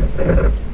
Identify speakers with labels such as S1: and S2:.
S1: Thank you.